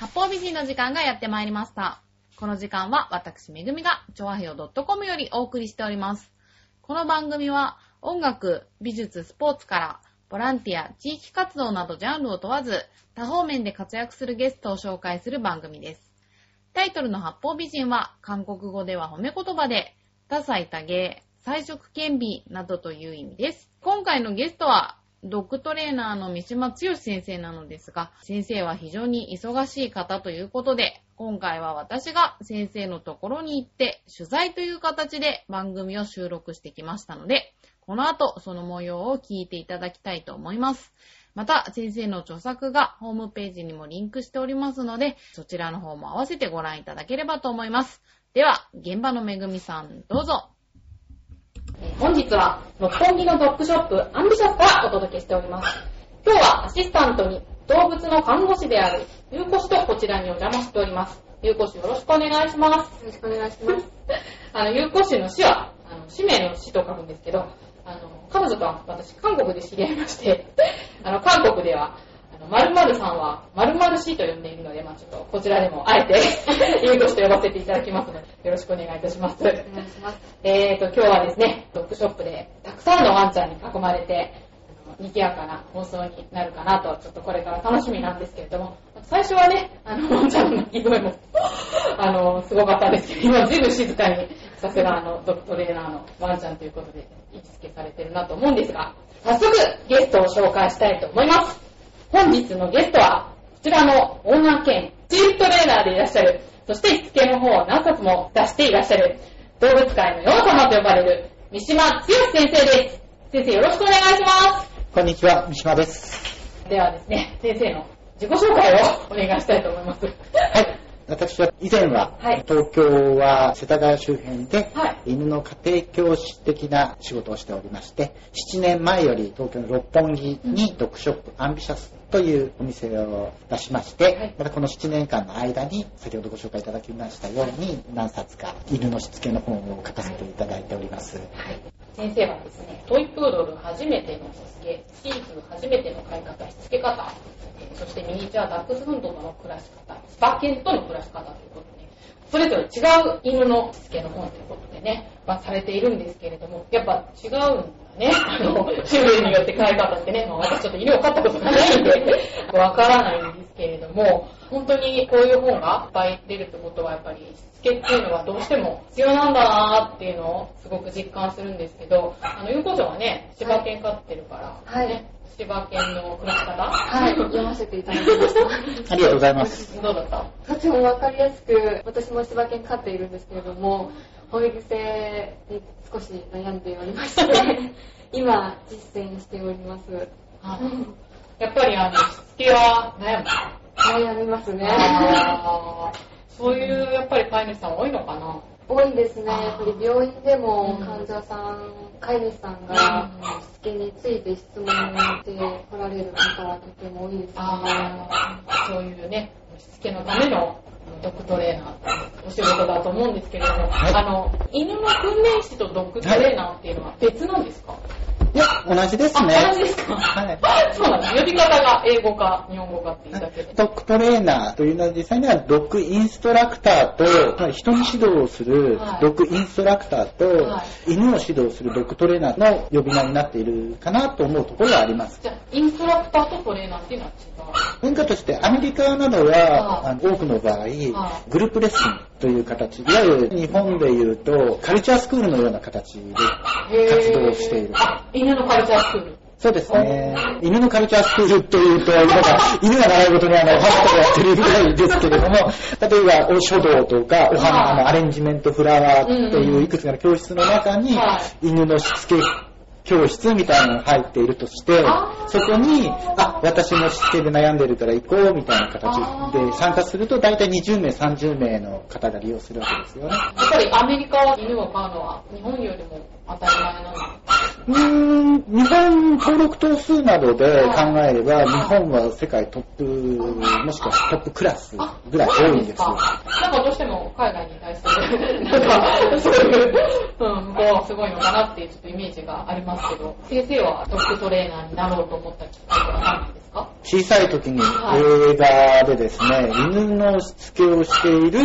八方美人の時間がやってまいりました。この時間は私めぐみが、ちょわへよ .com よりお送りしております。この番組は音楽、美術、スポーツから、ボランティア、地域活動などジャンルを問わず、多方面で活躍するゲストを紹介する番組です。タイトルの八方美人は、韓国語では褒め言葉で、多彩多芸、彩色兼備などという意味です。今回のゲストは、ドッグトレーナーの三島剛先生なのですが、先生は非常に忙しい方ということで、今回は私が先生のところに行って、取材という形で番組を収録してきましたので、この後その模様を聞いていただきたいと思います。また、先生の著作がホームページにもリンクしておりますので、そちらの方も合わせてご覧いただければと思います。では、現場のめぐみさん、どうぞ。えー本日は、六本木のドッグショップ、アンビシャスからお届けしております。今日はアシスタントに動物の看護師である、ゆうこしとこちらにお邪魔しております。ゆうこしよろしくお願いします。よろしくお願いします。あの、ゆうこしの死は、あの、使命の死と書くんですけど、あの、彼女とは私、韓国で知り合いまして、あの、韓国では、〇〇さんは〇〇死と呼んでいるので、まあちょっとこちらでもあえて、ゆうこしと呼ばせていただきますので、よろしくお願いいたします。お願いします。えーと、今日はですね、ドッグショップでたくさんのワンちゃんに囲まれて、あの賑やかな放送になるかなと、ちょっとこれから楽しみなんですけれども、最初はね、あの、ワンちゃんの鳴き声も、あの、すごかったんですけど、今随分静かに、さすがあの、ドッグトレーナーのワンちゃんということで、位置付けされてるなと思うんですが、早速、ゲストを紹介したいと思います。本日のゲストは、こちらのオーナー兼チーフトレーナーでいらっしゃる、そしてしつけの方を何冊も出していらっしゃる、動物界のヨウ様と呼ばれる、三島剛先生です。先生よろしくお願いしまこんにちは、三島です。す。ではですね、先生の自己紹介をお願いしたいと思います。はい。私は以前は、はい東京は世田谷周辺で、はい犬の家庭教師的な仕事をしておりまして、7年前より東京の六本木にドッグショップアンビシャスというお店を出しまして、はいまたこの7年間の間に先ほどご紹介いただきましたように何冊か犬のしつけの本を書かせていただいております。はい。先生はですね、トイプードル初めてのしつけ、シーズ初めての飼い方、しつけ方、えーそしてミニチュアダックスフンドとの暮らし方、スパケンとの暮らし方ということで、それぞれ違う犬のしつけの本ということでね、まあ、されているんですけれども、やっぱ違うんだね。あの、種類によって飼い方ってね、まあ、私ちょっと犬を飼ったことがないんで、わからないんですけれども、本当にこういう本がいっぱい出るってことはやっぱりしつけっていうのはどうしても必要なんだなーっていうのをすごく実感するんですけど、あの、ゆうこちゃんはね、柴犬飼ってるから、はいね、柴犬の暮らし方？はい、読ませていただきました。ありがとうございます。どうだった？とてもわかりやすく、私も柴犬飼っているんですけれども、保育性に少し悩んでおりまして、今、実践しております。あやっぱりあの、しつけは悩む。悩みますね。そういうやっぱり飼い主さん多いのかな？多いですね。やっぱり病院でもうん患者さん、飼い主さんがしつけについて質問して来られる方はとても多いですね。そういうね、しつけのためのドッグトレーナーお仕事だと思うんですけれども、はい。あの、犬の訓練士とドッグトレーナーっていうのは別なんですか、いや、同じですあ、ね。同じですか？はいそうなんです。呼び方が英語か日本語かっていうだけで。ドッグトレーナーというのは実際にはドッグインストラクターと、つまり人に指導をするはいドッグインストラクターと、は犬を指導するドッグトレーナーの呼び名になっているかなと思うところはあります。じゃあ、インストラクターとトレーナーっていうのは違う？文化としてアメリカなどはいは、あの多くの場合、グループレッスンという形、いわゆる日本でいうとカルチャースクールのような形で活動をしている。あ、犬のカルチャースクール。そうですね。犬のカルチャースクールというと、なんか犬が習い事にあの、お花とかやってるぐらいですけれども、例えば、お書道とか、おはい花、あの、アレンジメントフラワーといういくつかの教室の中には、犬のしつけ教室みたいなのが入っているとしてそこに、あ、私もしつけで悩んでるから行こうみたいな形で参加すると、大体20名、30名の方が利用するわけですよね。やっぱりアメリカは犬を飼うのは日本よりも当たり前なのうーん、日本登録頭数などで考えれば、日本は世界トップ、もしくはトップクラスぐらい多いんですよ。なんかどうしても海外に対する、なんか、そういう、うん、向こうはすごいのかなっていうちょっとイメージがありますけど、先生はドッグトレーナーになろうと思ったきっかけは何ですか？小さい時にはい映画でですね、犬のしつけをしている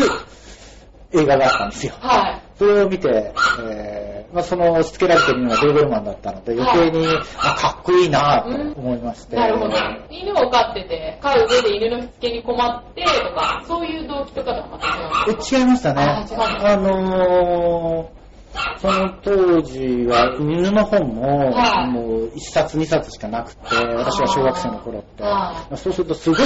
映画があったんですよ。はい。それを見て、えーまあ、そのしつけられてるのがドーベルマンだったので、余計に、あかっこいいなと思いまして。なるほど。犬を飼ってて、飼う上で犬のしつけに困ってとか、そういう動機とかとはまた違違いましたね。ああのーその当時は犬の本も、はい。もう1冊2冊しかなくて、私が小学生の頃って。は。そうするとすごい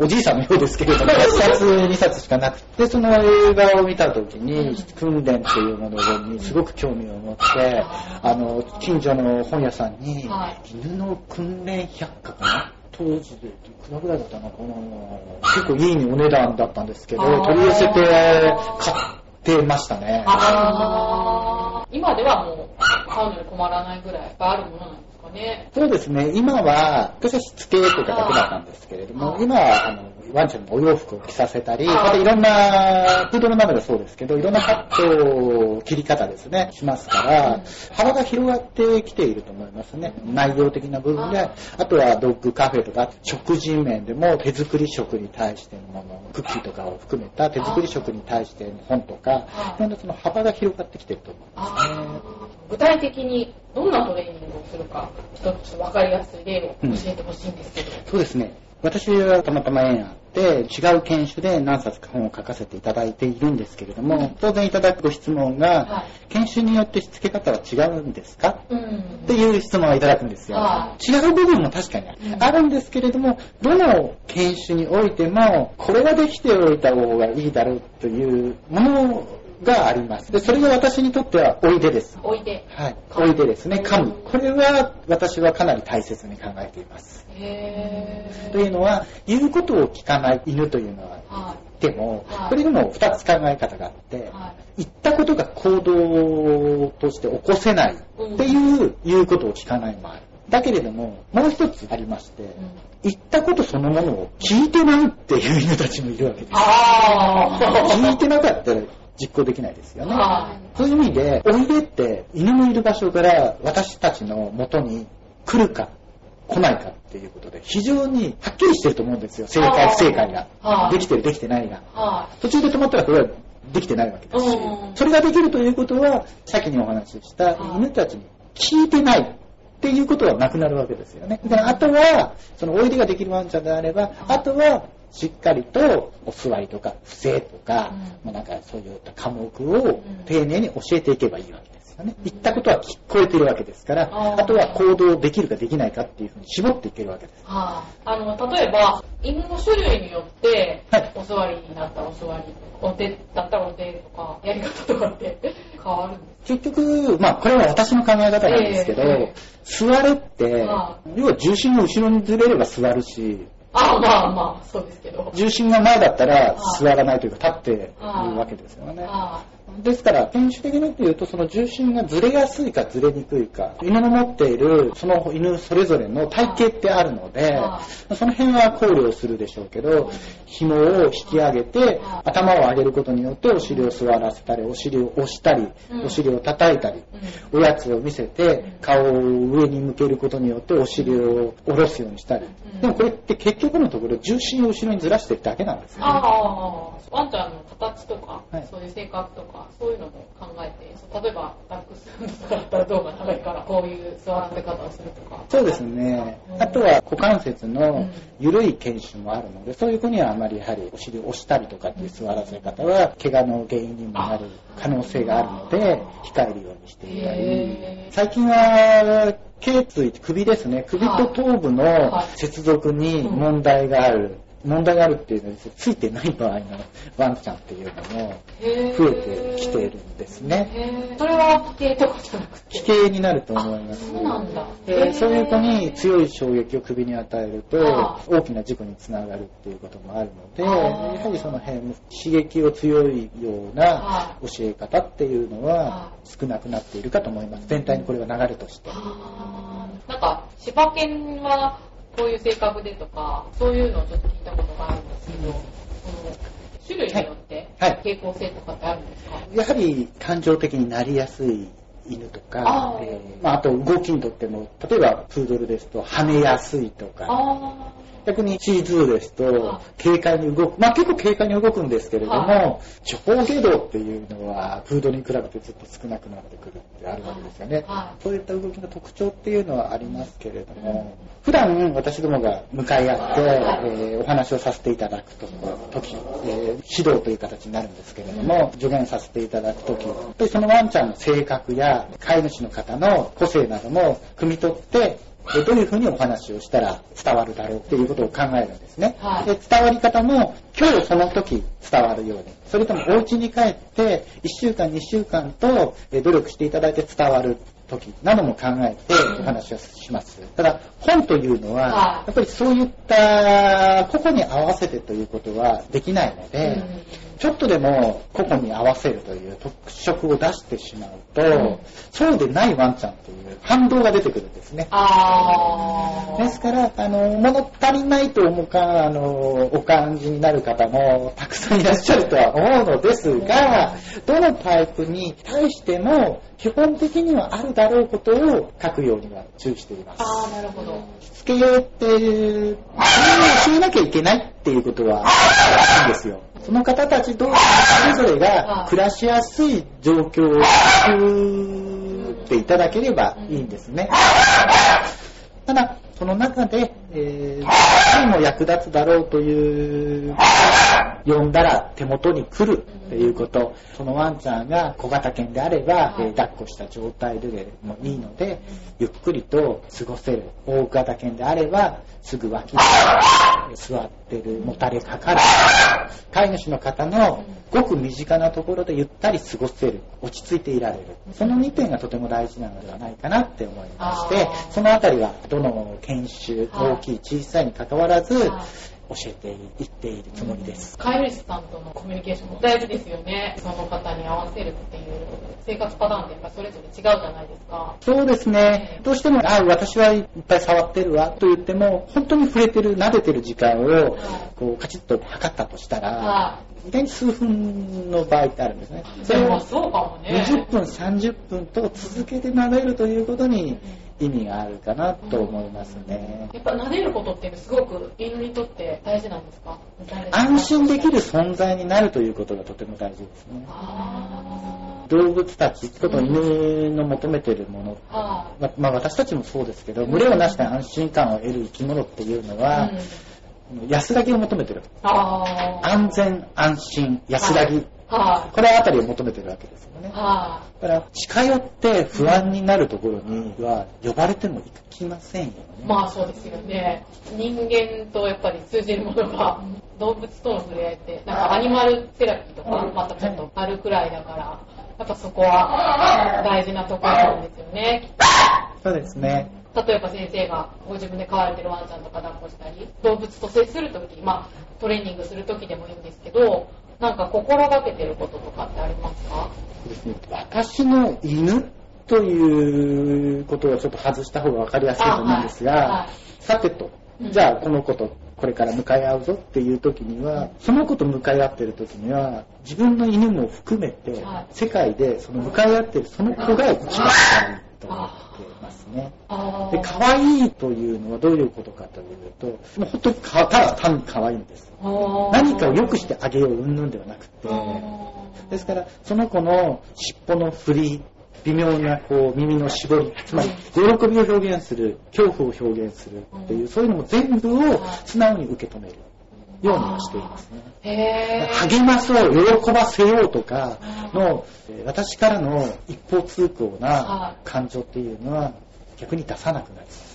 おじいさんのようですけれども、1冊2冊しかなくて、その映画を見た時に、訓練っていうものにすごく興味を持って、あの、近所の本屋さんには、犬の訓練百科かな？当時でいくらぐらいだったのかな？結構いいお値段だったんですけど、取り寄せて買ってましたね。あー今ではもう飼うのに困らないぐらいあるものなんですかね。そうですね、今は、昔はしつけとかだけだったんですけれども、はい今は、あの、ワンちゃんのお洋服を着させたり、はいまたいろんな、プードルなどでそうですけど、いろんなカット、切り方ですね、しますから、うん幅が広がってきていると思いますね。内容的な部分で、はいあとはドッグカフェとか、食事面でも手作り食に対してのもの、クッキーとかを含めた手作り食に対しての本とか、はいいろんなその幅が広がってきてると思いますね。具体的にどんなトレーニングをするか、一つ分かりやすい例を教えてほしいんですけど。そうですね。私はたまたま縁あって、違う研修で何冊か本を書かせていただいているんですけれども、当然いただくご質問が、は研修によってしつけ方は違うんですか？うん。っていう質問をいただくんですよ。は違う部分も確かにあるうんですけれども、どの研修においても、これができておいた方がいいだろうというものがあります。で、それが私にとってはおいでです。置いて。はい。おいでですね。噛む。これは私はかなり大切に考えています。へーというのは、言うことを聞かない犬というのははいてもはい、これにも2つ考え方があって、は言ったことが行動として起こせないっていう言うことを聞かないもある。だけれども、もう一つありまして、い。うん言ったことそのものを聞いてないっていう犬たちもいるわけです。あ聞いてなかったら実行できないですよね。はそういう意味で、おいでって犬のいる場所から私たちの元に来るか来ないかっていうことで、非常にはっきりしてると思うんですよ。正解、不正解がは。いできてる、できてないが。は途中で止まったらこれはできてないわけですしうん、それができるということは、先にお話ししたはい犬たちに聞いてないっていうことはなくなるわけですよね。であとは、そのおいでができるワンちゃんであれば、あとは、しっかりとお座りとか不正とか、うん。まあなんかそういった科目を丁寧に教えていけばいいわけですよね。言ったことは聞こえてるわけですから、あとは行動できるかできないかっていうふうに絞っていけるわけです。はい。あの、例えば、犬の種類によってはい、お座りになったらお座り、お手だったらお手とか、やり方とかって 変わるんです結局、まあこれは私の考え方なんですけど、ええ。座るっては、要は重心が後ろにずれれば座るし、ああ、まあまあ、そうですけど。重心が前だったらはい座らないというか立っているわけですよね。はですから、犬種的に言うと、その重心がずれやすいかずれにくいか、犬の持っている、その犬それぞれの体型ってあるのでは、その辺は考慮するでしょうけど、紐を引き上げて、頭を上げることによってお尻を座らせたり、お尻を押したりうん、お尻を叩いたり、い。おやつを見せて、顔を上に向けることによってお尻を下ろすようにしたり。うん。でもこれって結局のところ重心を後ろにずらしてるだけなんですよね。ああ、ワンちゃんの形とか、はい。そういう性格とか、そういうのも考えて、例えばダックスフンだったら胴が長いから、こういう座らせ方をするとか。そうですね。う。ん。あとは股関節うのん。緩い犬種もあるので、そういう子にはあまりやはりお尻を押したりとかっていう座らせ方は、怪我の原因にもなる可能性があるので、控えるようにしていたり。最近は、頸椎、首ですね、首と頭部のはい。接続に問題がある。問題があるっていうのは、ついてない場合のワンちゃんっていうのも増えてきているんですね。それは奇形とかじゃなくて。危険になると思います。そうなんだ。でそういう子に強い衝撃を首に与えると大きな事故につながるっていうこともあるのでやはりその辺刺激を強いようなは教え方っていうのはあ少なくなっているかと思います。全体にこれは流れとして。なんか、柴犬はこういう性格でとか、そういうのをちょっと聞いたことがあるんですけど、その種類によってはい。はい。傾向性とかってあるんですか、やはり感情的になりやすい犬とかああえーまあ、あと動きにとっても例えばプードルですと跳ねやすいとか。あ逆にシーズーですとは、軽快に動く。まあ結構軽快に動くんですけれどはも、上下動っていうのは、フードに比べてずっと少なくなってくるってあるわけですよね。はそういった動きの特徴っていうのはありますけれども、普段私どもが向かい合って、えーお話をさせていただくと時、えー指導という形になるんですけれども、助言させていただく時、やっぱりそのワンちゃんの性格や飼い主の方の個性なども汲み取って、でどういうふうにお話をしたら伝わるだろうっていうことを考えるんですね。はい。で伝わり方も今日その時伝わるように、それともお家に帰って1週間2週間とえ努力していただいて伝わる時なども考えてお話をします。ただ本というのはは、やっぱりそういった個々に合わせてということはできないので、うんちょっとでも個々に合わせるという特色を出してしまうと、うんそうでないワンちゃんという反動が出てくるんですね。あー。ですから、あの、物足りないと思うか、あの、お感じになる方もたくさんいらっしゃるとは思うのですが、どのタイプに対しても、基本的にはあるだろうことを書くようには注意しています。あー、なるほど。しつけって、そういうのを教えなきゃいけないっていうことは ないんですよ。その方たち同士それぞれが暮らしやすい状況を作っていただければいいんですね。ただ、その中で、えー、何も役立つだろうという、呼んだら手元に来るっていうこと、そのワンちゃんが小型犬であれば、はいえー抱っこした状態でもいいので、ゆっくりと過ごせる。大型犬であれば、すぐ脇に 座ってる、もたれかかる。飼い主の方のごく身近なところでゆったり過ごせる。落ち着いていられる。その2点がとても大事なのではないかなって思いましてそのあたりはどの犬種、はい大きい小さいに関わらず、はい教えていっているつもりです。飼い主さんとのコミュニケーションも大事ですよね。その方に合わせるっていう生活パターンってやっぱそれぞれ違うじゃないですか。そうですね。どうしても、あ、私はいっぱい触ってるわと言っても、本当に触れてる、撫でてる時間を、こう、カチッと測ったとしたら、は意外に数分の場合ってあるんですね。い。それもそうかもね。20分、30分と続けて撫でるということに意味があるかなと思いますね。やっぱ撫でることってすごく犬にとって大事なんですか？安心できる存在になるということがとても大事ですね。あ動物たち、こと犬の求めているものーはままあ私たちもそうですけど、群れをなして安心感を得る生き物っていうのい。はう、ん安らぎを求めてる。安全、安心、安らぎ。はこれあたりを求めてるわけですよねい。。はだから、近寄って不安になるところには、呼ばれても行きませんよね。い。まあそうですよね。人間とやっぱり通じるものが、動物との触れ合いって、なんかアニマルセラピーとかまたちょっとあるくらいだから、やっぱそこは大事なところなんですよね。そうですね。例えば先生がご自分で飼われてるワンちゃんとか抱っこしたり、動物と接するとき、まあトレーニングするときでもいいんですけど、なんか心がけてることとかってありますか？私の犬ということをちょっと外した方が分かりやすいと思うんですが、あはいはい。さてと。うん、じゃあこの子とこれから向かい合うぞっていう時には、その子と向かい合ってる時には、自分の犬も含めてはい、世界でその向かい合ってるその子が一番可愛いとてますね。あで、可愛いというのはどういうことかというと、もう本当にかただ単に可愛いんです。何かを良くしてあげよう云々ではなくて、ですから、その子の尻尾の振り、微妙なこう耳の絞り、つまり喜びを表現する、恐怖を表現するっていう、そういうのも全部を素直に受け止めるようにはしていますね。励まそう、喜ばせようとかの、えー私からの一方通行はな感情っていうのは逆に出さなくなります。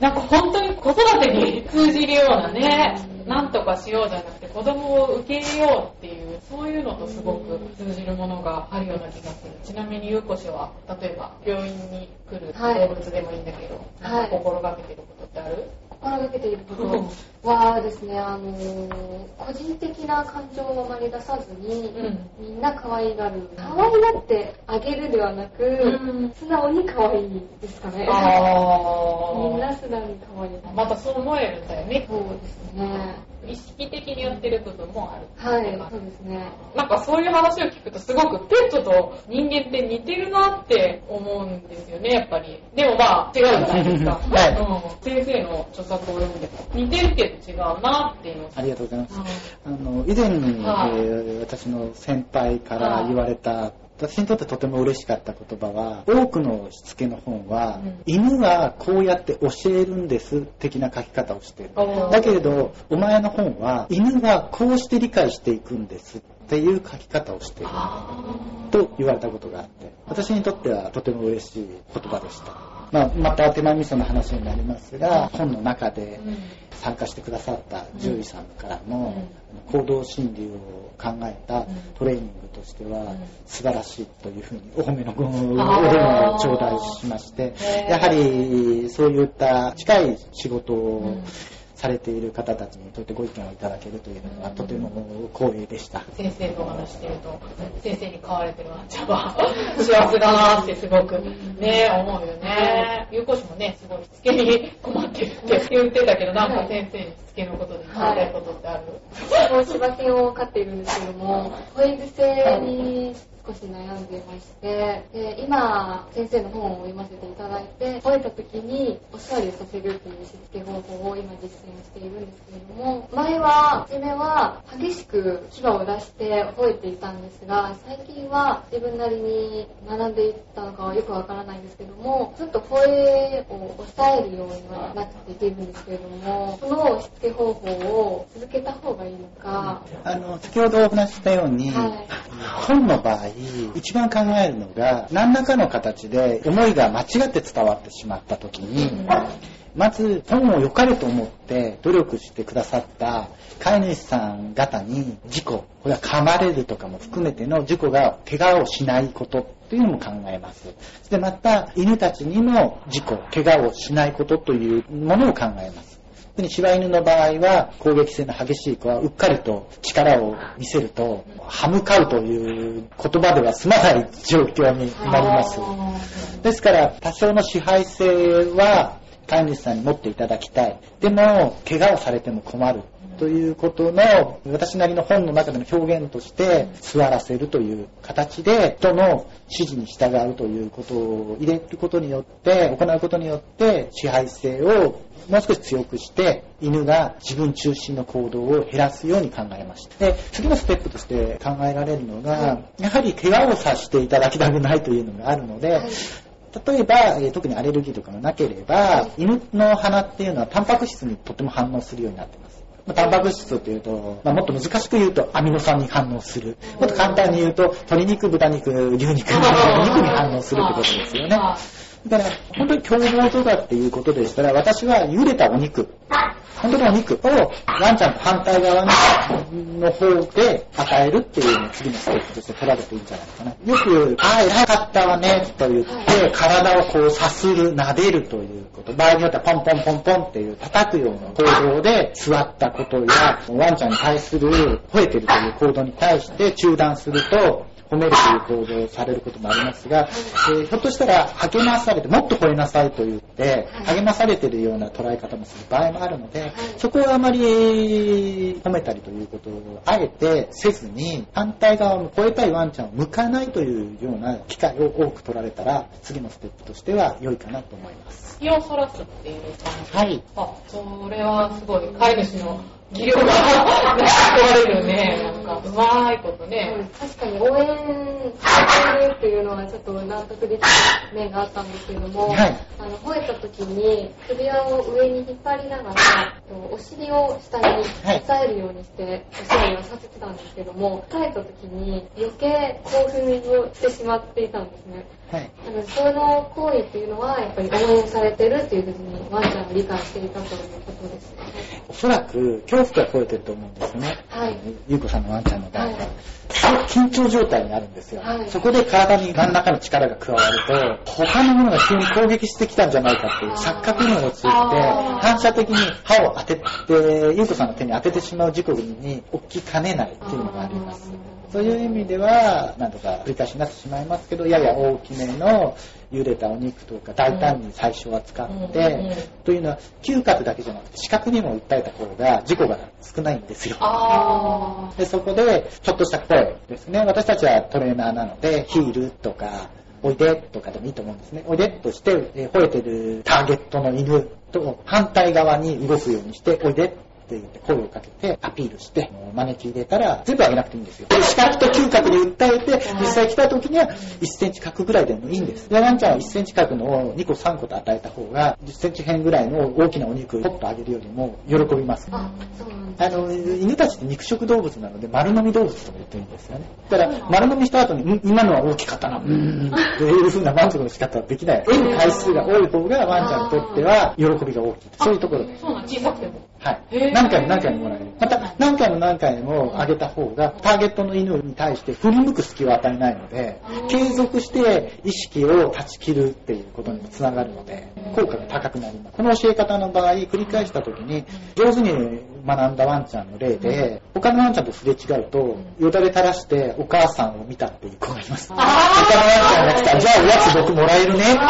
なんか本当に子育てに通じるようなね、なんとかしようじゃなくて子供を受け入れようっていう、そういうのとすごく通じるものがあるような気がする。ちなみにゆうこ氏は、例えば病院に来るはい動物でもいいんだけど、はい。心がけてることってある、心がけていること はですね、あのー個人的な感情をあまり出さずに、うんみんな可愛がる。可愛がってあげるではなく、うん素直に可愛いですかね。あ みんなー素直に可愛い。またそう思えるんだよね。そうですね。意識的にやってる部分もある。はい、そうですね。なんかそういう話を聞くとすごくペットと人間って似てるなって思うんですよね、やっぱり。でもまあ違うじゃないですか。はいうん、先生の著作を読んでも似てるけど違うなっていう。ありがとうございます。うんあの、以前に、はいえー私の先輩から言われた、私にとってとても嬉しかった言葉は、多くのしつけの本は、うん犬はこうやって教えるんです的な書き方をしている。だけれど、お前の本は、犬はこうして理解していくんですっていう書き方をしている。あと言われたことがあって、私にとってはとても嬉しい言葉でした。まあ、また手前味噌の話になりますが、本の中で参加してくださった獣医さんからの行動心理を考えたトレーニングとしては素晴らしいというふうにお褒めのごお褒めを頂戴しましてやはりそういった近い仕事をうんされている方たちにとってご意見をいただけるというのはとても光栄でした。先生とお話してると、先生に飼われてるワンちゃんは幸せだなってすごくね、思うよね。有効師もね、すごいしつけに困ってるって言ってたけど、なんか先生にしつけのことで聞きたいことってある、私も柴犬を飼っているんですけども、保育性に少し悩んでいまして、で今、先生の本を読ませていただいて、吠えた時にお座りをさせるっていうしつけ方法を今実践しているんですけれども、前は、初めは激しく牙を出して吠えていたんですが、最近は自分なりに学んでいったのかはよくわからないんですけども、ずっと声を抑えるようにはなっていけるんですけれども、そのしつけ方法を続けた方がいいのか、あの先ほどお話ししたように、はい。本の場合一番考えるのが何らかの形で思いが間違って伝わってしまった時に、まず本を良かれと思って努力してくださった飼い主さん方に事故これは噛まれるとかも含めての事故が怪我をしないことというのも考えます。そしてまた犬たちにも事故怪我をしないことというものを考えます特に柴犬の場合は攻撃性の激しい子はうっかりと力を見せると歯向かうという言葉では済まない状況になります。ですから多少の支配性は飼い主さんに持っていただきたい。でも怪我をされても困るということの私なりの本の中での表現として座らせるという形で人の指示に従うということを入れることによって行うことによって支配性をもう少し強くして犬が自分中心の行動を減らすように考えました。で次のステップとして考えられるのがやはり怪我をさせていただきたくないというのがあるので、はい。例えば、えー特にアレルギーとかがなければ、犬の鼻っていうのはタンパク質にとても反応するようになってます。まあタンパク質というと、まあ、もっと難しく言うとアミノ酸に反応する。もっと簡単に言うと鶏肉、豚肉、牛肉、肉に反応するってことですよね。だから、本当に凶暴とかっていうことでしたら、私は茹でたお肉、本当にお肉をワンちゃんと反対側の方で与えるっていうのを次のステップとして取られていいんじゃないかな。よく、ああ、偉かったわね、と言って、体をこうさする、撫でるということ。場合によってはポンポンポンポンっていう叩くような行動で座ったことや、ワンちゃんに対する吠えてるという行動に対して中断すると、褒めるという行動をされることもありますが、えーひょっとしたら励まされて、もっと吠えなさいと言って、励まされているような捉え方もする場合もあるので、そこはあまり褒めたりということをあえてせずに、反対側の吠えたいワンちゃんを向かないというような機会を多く取られたら、次のステップとしては良いかなと思います。気をそらすっていう感じ。はい。あ、それはすごい、飼い主の技量が問われるよね。なんか、うまいことね。確かに応援されてるっていうのはちょっと納得できる面があったんですけれども、はいあの吠えた時に首輪を上に引っ張りながらお尻を下に押さえるようにしてお座りはさせてたんですけども帰った時に余計興奮をしてしまっていたんですね。はい。なのでその行為っていうのはやっぱり応援されてるっていうふうにワンちゃんは理解していたということですよね。おそらく恐怖が超えてると思うんですね。はい。ゆうこさんのワンちゃんの場合は。はい緊張状態にあるんですよ、はいそこで体に何らかの力が加わると、他のものが急に攻撃してきたんじゃないかっていう錯覚に陥って、反射的に歯を当てて、ゆうこさんの手に当ててしまう事故に起きかねないっていうのがあります。そういう意味では、なんとか繰り返しになってしまいますけど、やや大きめの茹でたお肉とか大胆に最初は使って、というのは嗅覚だけじゃなくて視覚にも訴えた方が事故が少ないんですよ。あで、そこで、ちょっとした声ですね。私たちはトレーナーなので、ヒールとか、おいでとかでもいいと思うんですね。おいでとして、えー吠えてるターゲットの犬と反対側に動くようにして、おいでって言って声をかけてアピールして、招き入れたら全部あげなくていいんですよ。で視覚と嗅覚に訴えて、実際来た時には1センチ角ぐらいでもいいんです。で、ワンちゃんは1センチ角のを2個3個と与えた方が、10センチ辺ぐらいの大きなお肉をポッとあげるよりも喜びます。あ、あの、犬たちって肉食動物なので、丸飲み動物とも言ってるんですよね。だから、丸飲みした後に、ん今のは大きかったな、うーん、っていう風な満足の仕方はできない。得る回数が多い方が、ワンちゃんにとっては、喜びが大きい。そういうところです。小さくても。はい。何回も何回ももらえる。また、何回も何回もあげた方が、ターゲットの犬に対して振り向く隙を与えないので、継続して意識を断ち切るっていうことにもつながるので、効果が高くなります。この教え方の場合、繰り返した時に、上手に学んだワンちゃんの例で、他のワンちゃんとすれ違うと、よだれ垂らしてお母さんを見たっていう子がいます。他のワンちゃんが来たら、じゃあおやつ僕もらえるねって言って。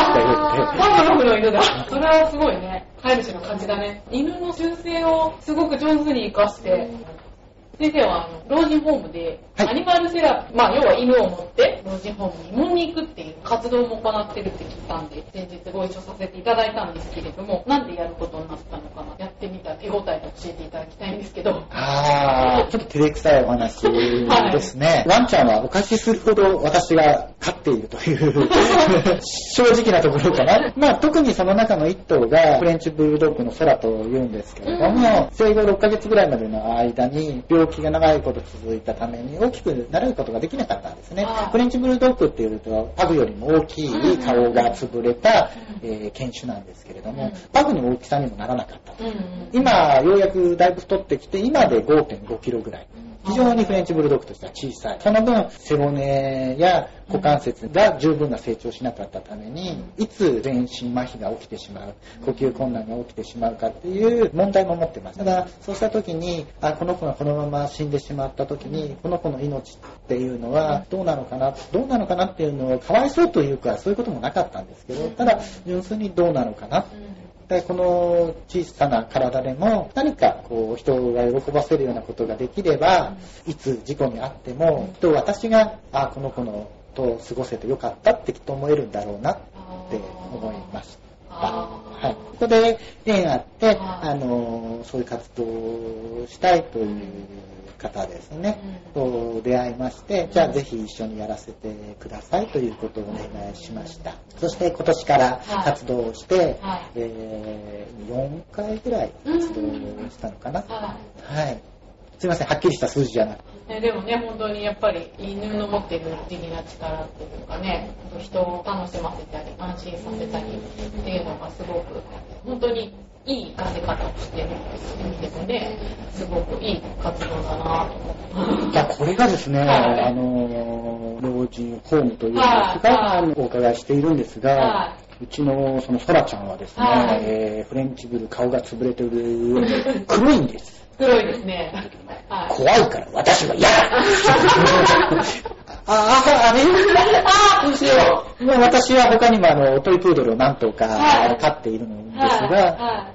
パブロフの犬だ。それはすごいね。飼い主の感じだね。犬の習性をすごく上手に活かして、先生はあの老人ホームで、はいアニマルセラピー、まあ要は犬を持って老人ホームに芋に行くっていう活動も行ってるって聞いたんで、先日ご一緒させていただいたんですけれども、なんでやることになったのかな、やってみた手応えと教えていただきたいんですけど。ああ、ちょっと照れくさいお話ですね。ワンちゃんはお貸しするほど私が飼っているという 正直なところかな。まあ特にその中の一頭がフレンチブルドッグの空と言うんですけれども、生後6ヶ月ぐらいまでの間に病気が長いこと続いたために大きくなることができなかったんですね。フレンチブルドッグっていうとパグよりも大きい顔が潰れた、えー犬種なんですけれども、パグの大きさにもならなかったと。今、ようやくだいぶ太ってきて、今で5.5キロぐらい。非常にフレンチブルドッグとしては小さい。その分、背骨や股関節が十分な成長しなかったために、いつ全身麻痺が起きてしまう、呼吸困難が起きてしまうかっていう問題も持ってます。ただ、そうした時に、あ、この子がこのまま死んでしまった時に、この子の命っていうのはどうなのかな、どうなのかなっていうのを、かわいそうというか、そういうこともなかったんですけど、ただ、純粋にどうなのかなでこの小さな体でも何かこう人が喜ばせるようなことができれば、いつ事故にあっても、きっと私があこの子のと過ごせてよかったってきっと思えるんだろうなって思いました。はい、ここで縁あって、はいあのそういう活動をしたいという方ですね、と出会いまして、じゃあぜひ一緒にやらせてくださいということをお願いしました。そして今年から活動をして、はいえー4回ぐらい活動したのかな。ははい。すいません、はっきりした数字じゃなく。ねでもね、本当にやっぱり犬の持ってる不思議な力っていうかね、人を楽しませたり、安心させたりっていうのがすごく、本当にいい活かせ方をしてるんですね。すごくいい活動だなと思って。いや、これがですね、はいあの、老人ホームというのはいが、あのお伺いしているんですが、はうちのそのソラちゃんはですね、はいえーフレンチブル顔が潰れてる黒いんです。黒いですね。はい。怖いから私は嫌だあ あ、あれああ、どうしよう。もう私は他にもあのトイプードルを何頭かはい飼っているのですはい。が、は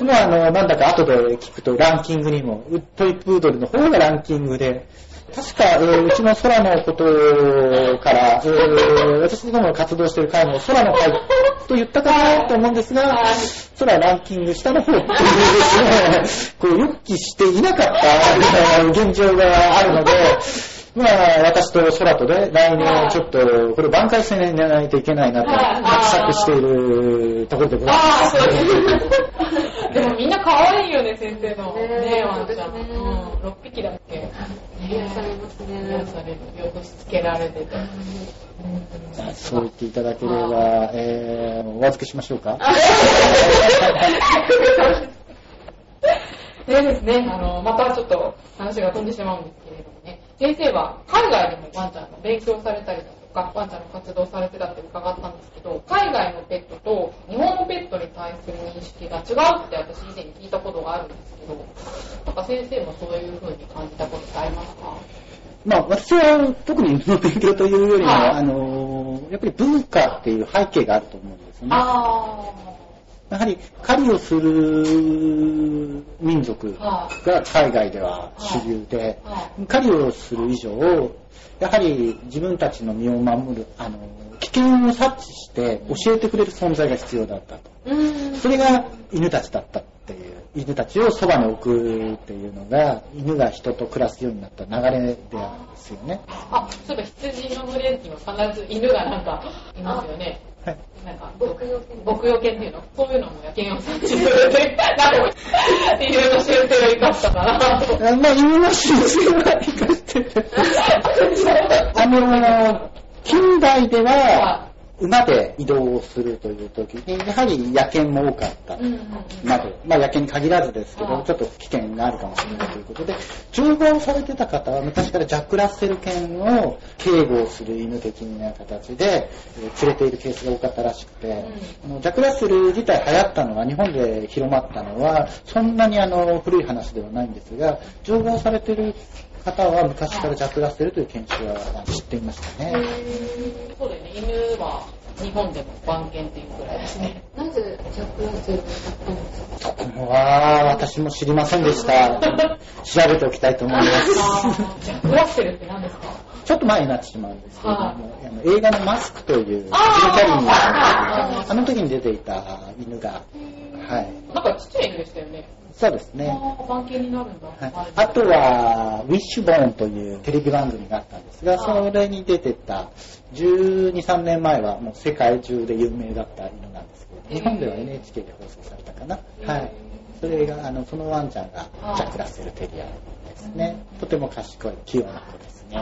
い。まあ、あの、なんだか後で聞くとランキングにも、トイプードルの方がランキングで、確か、えーうちの空のことから、えー私どもが活動している会の空の会と言ったかなと思うんですがはい、空ランキング下の方っていうですね、こう、予期していなかった現状があるので、まあ、私と空とで、来年ちょっと、これ挽回せないといけないなと、はい画策しているところでございます。ああ、そうです。でもみんな可愛いよね、先生の。ねねえ、ワンちゃん、6匹だっけ。癒されますね。癒される。よくしつけられてて。そう言っていただければ、えー、お預けしましょうか。でですね、あの、またちょっと話が飛んでしまうんですけれどもね、先生は海外でもワンちゃんの勉強されたりだとか、ワンちゃんの活動されてたって伺ったんですけど、海外のペットと日本のペットに対する認識が違うって私以前に聞いたことがあるんですけど、なんか先生もそういう風に感じたことってありますか？まあ、私は特に犬の勉強というよりも、はい。あの、やっぱり文化っていう背景があると思うんですね。あやはり狩りをする民族が海外では主流で、狩りをする以上、やはり自分たちの身を守る、あの、危険を察知して教えてくれる存在が必要だったと。それが犬たちだったっていう、犬たちをそばに置くっていうのが、犬が人と暮らすようになった流れであるんですよね。あ、そういえば羊の群れには必ず犬がなんかいますよね。はい。なんか、牧羊犬っていうのそういうのも野犬を察知するって、なんか、いろいろ修正が生かしたかなと。あまあ、犬の習性は生かしてる。あの、近代では、馬で移動をするという時に、やはり野犬も多かった。など、まあ野犬に限らずですけど、はい。ちょっと危険があるかもしれないということで、乗馬をされてた方は昔からジャック・ラッセル犬を警護をする犬的な形で、えー連れているケースが多かったらしくて、ジャック・ラッセル自体流行ったのは、日本で広まったのは、そんなにあの古い話ではないんですが、乗馬をされている方は昔からジャック・ラッセルという犬種は知っていましたね。そうだよね、犬は日本でも番犬っていうくらいですね。なぜジャック・ラッセルを買ったんですかそこは私も知りませんでした。調べておきたいと思います。ジャック・ラッセルって何ですか？ちょっと前になってしまうんですけれども、はいあの映画のマスクという、あの時に出ていた犬が、はい。なんかちっちゃい犬でしたよね。そうですね。になるんだ。はい、あとは、ウィッシュボーンというテレビ番組があったんですが、それに出てた12、3年前はもう世界中で有名だった犬なんですけど、日本では NHK で放送されたかな。はい。それが、あの、そのワンちゃんがジャック・ラッセル・テリアですね。とても賢い、器用な子ですね。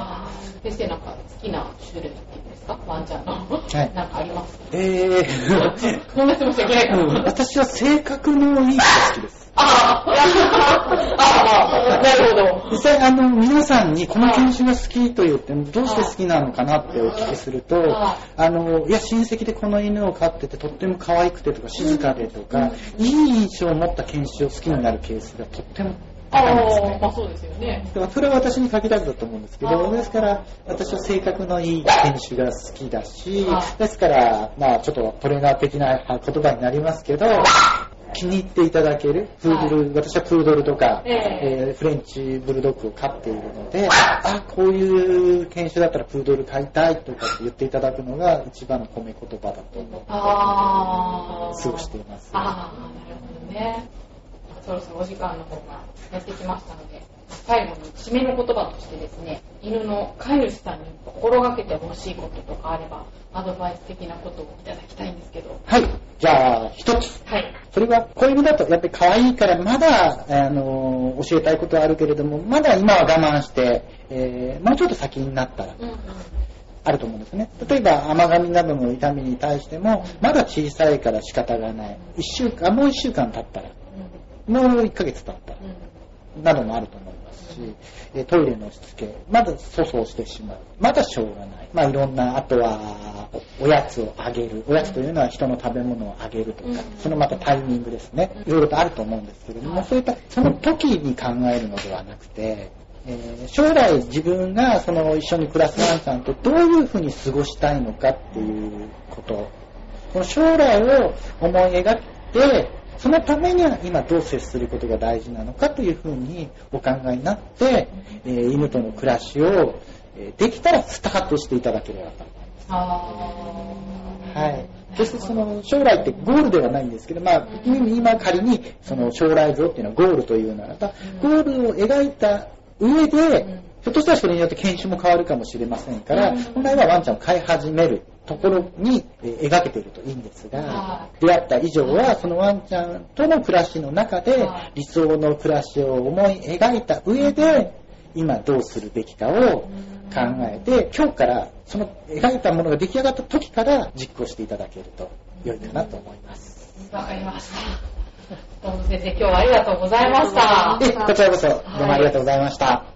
先生なんか好きな種類っていうんですか？ワンちゃんの。いなんかあります？えー、こんな質問しちゃいけないかうんな。私は性格のいい人が好きです。あ あ、ああ、なるほど。実際、あの、皆さんにこの犬種が好きと言っても、どうして好きなのかなってお聞きするとは、あの、いや、親戚でこの犬を飼ってて、とっても可愛くてとか、静かでとか、いい印象を持った犬種を好きになるケースがとってもあ。まあそうですよね。だからそれは私に限らずだと思うんですけど、ですから、私は性格のいい犬種が好きだしですから、まあちょっとトレーナー的な言葉になりますけど、気に入っていただける、プードル、私はプードルとか、えええーフレンチブルドッグを飼っているので、あ、こういう犬種だったらプードル飼いたいとかって言っていただくのが一番の褒め言葉だと思って。過ごしています。ああ、なるほどね。そろそろお時間の方がやってきましたので、最後に締めの言葉としてですね、犬の飼い主さんに心がけてほしいこととかあれば、アドバイス的なことをいただきたいんですけど。はい。じゃあ、一つ。はい。それは、子犬だとやっぱり可愛いから、まだ、あの、教えたいことはあるけれども、まだ今は我慢して、えーもうちょっと先になったら、うんうん。あると思うんですね。例えば、甘噛みなどの痛みに対しても、まだ小さいから仕方がない。一週間、もう一週間経ったら、もう一ヶ月経ったなどもあると思いますし、えートイレのしつけ、まだ粗相してしまう。まだしょうがない。まあいろんな、あとは、おおやつをあげる。おやつというのは人の食べ物をあげるとかうん、そのまたタイミングですね。いろいろとあると思うんですけれども、そういった、その時に考えるのではなくて、えー将来自分がその一緒に暮らすワンちゃんとどういうふうに過ごしたいのかっていうこと。この将来を思い描いて、そのためには今どう接することが大事なのかというふうにお考えになって、えー犬との暮らしを、えーできたらスタートしていただければと。あはい。決してその将来ってゴールではないんですけど、まあ、今仮にその将来像っていうのはゴールというならば、ゴールを描いた上で、ひょっとしたらそれによって犬種も変わるかもしれませんから、うん。本来はワンちゃんを飼い始めるところにえー描けているといいんですがは、出会った以上はそのワンちゃんとの暮らしの中ではい理想の暮らしを思い描いた上で、今どうするべきかを考えて、今日からその描いたものが出来上がった時から実行していただけると良いかなと思います。あ、わかりました。どうも先生、今日はありがとうございました。えこちらこそどうもありがとうございました。